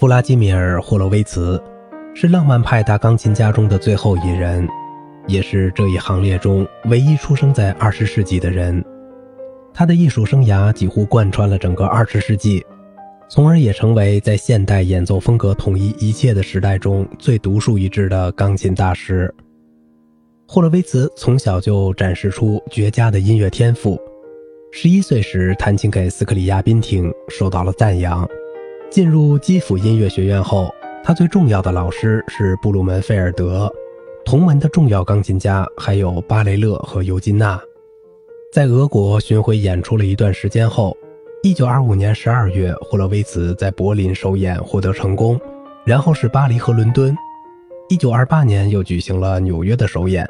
弗拉基米尔·霍洛维茨是浪漫派大钢琴家中的最后一人，也是这一行列中唯一出生在二十世纪的人。他的艺术生涯几乎贯穿了整个二十世纪，从而也成为在现代演奏风格统一一切的时代中最独树一帜的钢琴大师。霍洛维茨从小就展示出绝佳的音乐天赋，十一岁时弹琴给斯克里亚宾听，受到了赞扬。进入基辅音乐学院后，他最重要的老师是布鲁门菲尔德，同门的重要钢琴家还有巴雷勒和尤金娜。在俄国巡回演出了一段时间后，1925年12月，霍洛维茨在柏林首演获得成功，然后是巴黎和伦敦。1928年又举行了纽约的首演，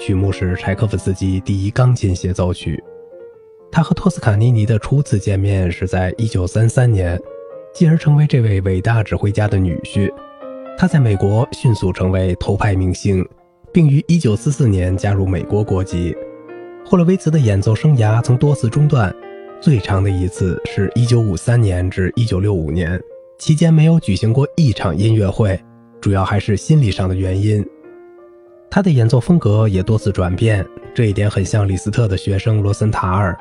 曲目是柴可夫斯基第一钢琴协奏曲。他和托斯卡尼尼的初次见面是在1933年。继而成为这位伟大指挥家的女婿，他在美国迅速成为头牌明星，并于1944年加入美国国籍。霍洛维茨的演奏生涯曾多次中断，最长的一次是1953年至1965年，期间没有举行过一场音乐会，主要还是心理上的原因。他的演奏风格也多次转变，这一点很像李斯特的学生罗森塔尔。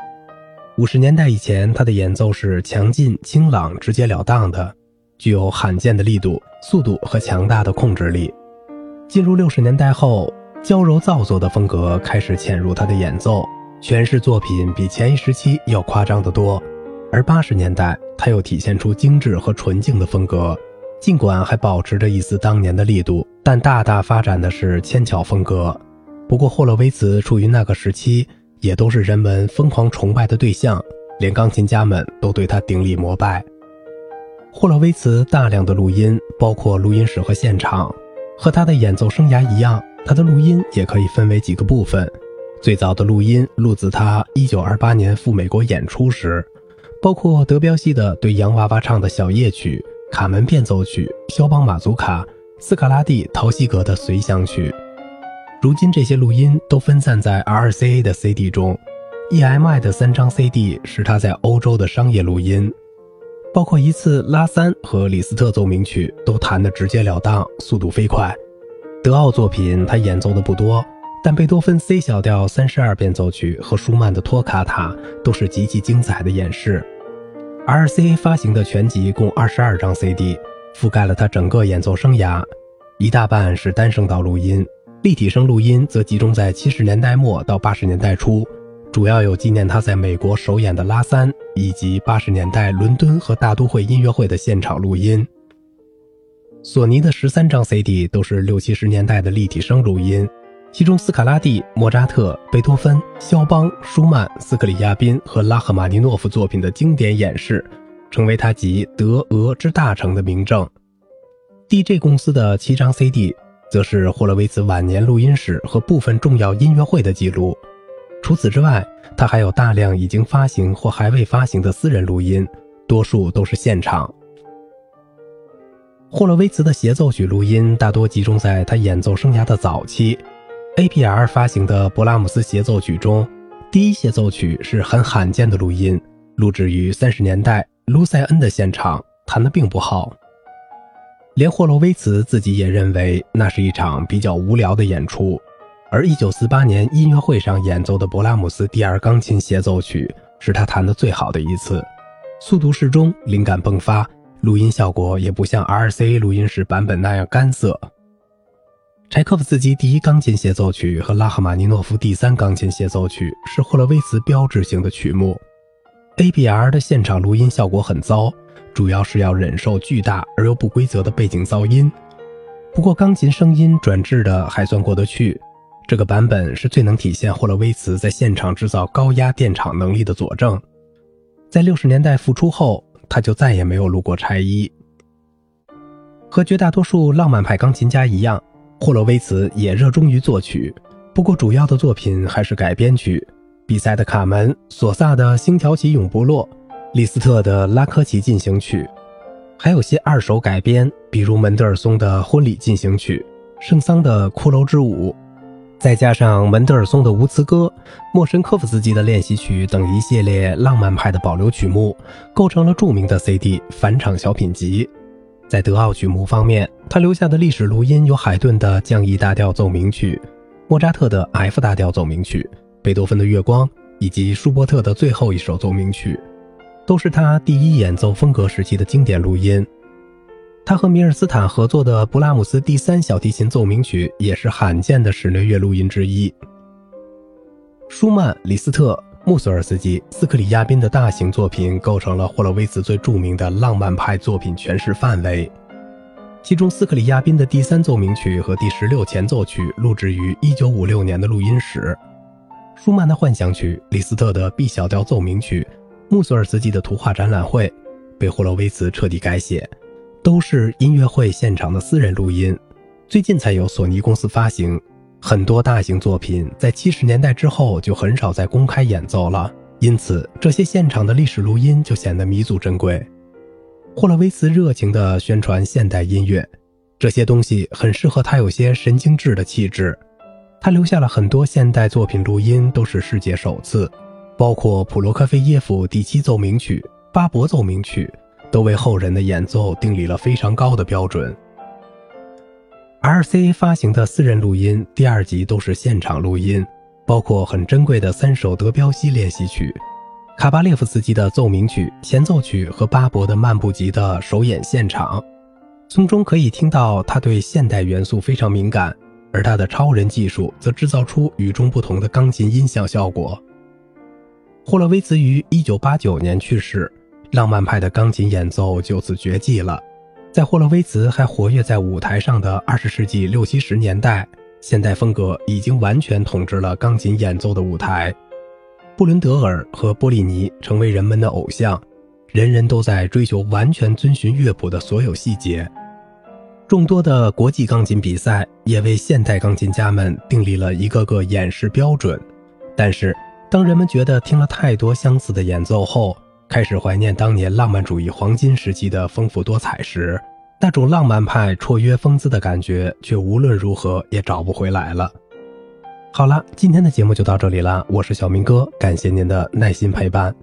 五十年代以前，他的演奏是强劲、清朗、直截了当的，具有罕见的力度、速度和强大的控制力。进入六十年代后，娇柔造作的风格开始潜入他的演奏，诠释作品比前一时期要夸张得多。而八十年代，他又体现出精致和纯净的风格，尽管还保持着一丝当年的力度，但大大发展的是纤巧风格。不过，霍洛维茨处于那个时期。也都是人们疯狂崇拜的对象，连钢琴家们都对他顶礼膜拜。霍洛维茨大量的录音，包括录音室和现场，和他的演奏生涯一样，他的录音也可以分为几个部分。最早的录音录自他1928年赴美国演出时，包括德彪西的对洋娃娃唱的小夜曲、卡门变奏曲、肖邦马祖卡、斯卡拉蒂陶西格的随想曲。如今这些录音都分散在 RCA 的 CD 中，EMI 的三张 CD 是他在欧洲的商业录音，包括一次拉三和李斯特奏鸣曲都弹得直截了当，速度飞快。德奥作品他演奏的不多，但贝多芬 C 小调三十二变奏曲和舒曼的托卡塔都是极其精彩的演示。RCA 发行的全集共二十二张 CD，覆盖了他整个演奏生涯，一大半是单声道录音。立体声录音则集中在七十年代末到八十年代初，主要有纪念他在美国首演的拉三，以及八十年代伦敦和大都会音乐会的现场录音。索尼的十三张 CD 都是六七十年代的立体声录音，其中斯卡拉蒂、莫扎特、贝多芬、肖邦、舒曼、斯克里亚宾和拉赫玛尼诺夫作品的经典演示，成为他集德俄之大成的名证。DJ 公司的七张 CD。则是霍洛维茨晚年录音室和部分重要音乐会的记录。除此之外，他还有大量已经发行或还未发行的私人录音，多数都是现场。霍洛维茨的协奏曲录音大多集中在他演奏生涯的早期。APR 发行的勃拉姆斯协奏曲中，第一协奏曲是很罕见的录音，录制于三十年代卢塞恩的现场，弹得并不好。连霍洛维茨自己也认为那是一场比较无聊的演出，而1948年音乐会上演奏的勃拉姆斯第二钢琴协奏曲是他弹的最好的一次，速度适中，灵感迸发，录音效果也不像 RCA 录音室版本那样干涩。柴可夫斯基第一钢琴协奏曲和拉赫玛尼诺夫第三钢琴协奏曲是霍洛维茨标志性的曲目，ABR 的现场录音效果很糟。主要是要忍受巨大而又不规则的背景噪音，不过钢琴声音转制的还算过得去。这个版本是最能体现霍洛维茨在现场制造高压电场能力的佐证。在六十年代复出后，他就再也没有录过柴一。和绝大多数浪漫派钢琴家一样，霍洛维茨也热衷于作曲，不过主要的作品还是改编曲，比赛的《卡门》，索萨的《星条旗永不落》。李斯特的《拉科奇进行曲》，还有些二手改编，比如门德尔松的《婚礼进行曲》、圣桑的《骷髅之舞》，再加上门德尔松的《无词歌》、莫申科夫斯基的练习曲等一系列浪漫派的保留曲目，构成了著名的 CD《返场小品集》。在德奥曲目方面，他留下的历史录音有海顿的降 E 大调奏鸣曲、莫扎特的 F 大调奏鸣曲、贝多芬的月光以及舒伯特的最后一首奏鸣曲，都是他第一演奏风格时期的经典录音。他和米尔斯坦合作的布拉姆斯第三小提琴奏鸣曲也是罕见的室内乐录音之一。舒曼、李斯特。穆索尔斯基、斯克里亚宾的大型作品构成了霍洛维茨最著名的浪漫派作品诠释范围。其中，斯克里亚宾的第三奏鸣曲和第十六前奏曲录制于1956年的录音室。舒曼的幻想曲、李斯特的 B 小调奏鸣曲、穆索尔斯基的图画展览会被霍洛维茨彻底改写，都是音乐会现场的私人录音，最近才由索尼公司发行。很多大型作品在七十年代之后就很少再公开演奏了，因此这些现场的历史录音就显得弥足珍贵。霍洛维茨热情地宣传现代音乐，这些东西很适合他有些神经质的气质。他留下了很多现代作品录音，都是世界首次，包括普罗科菲耶夫第七奏鸣曲、巴伯奏鸣曲，都为后人的演奏订立了非常高的标准。RCA 发行的私人录音第二集都是现场录音，包括很珍贵的三首德彪西练习曲、卡巴列夫斯基的奏鸣曲、前奏曲和巴伯的漫步集的首演现场，从中可以听到他对现代元素非常敏感，而他的超人技术则制造出与众不同的钢琴音响效果。霍洛维茨于1989年去世，浪漫派的钢琴演奏就此绝迹了。在霍洛维茨还活跃在舞台上的二十世纪六七十年代，现代风格已经完全统治了钢琴演奏的舞台。布伦德尔和波利尼成为人们的偶像，人人都在追求完全遵循乐谱的所有细节。众多的国际钢琴比赛也为现代钢琴家们订立了一个个演示标准。但是，当人们觉得听了太多相似的演奏后，开始怀念当年浪漫主义黄金时期的丰富多彩时，那种浪漫派绰约风姿的感觉却无论如何也找不回来了。好了，今天的节目就到这里了，我是小明哥，感谢您的耐心陪伴。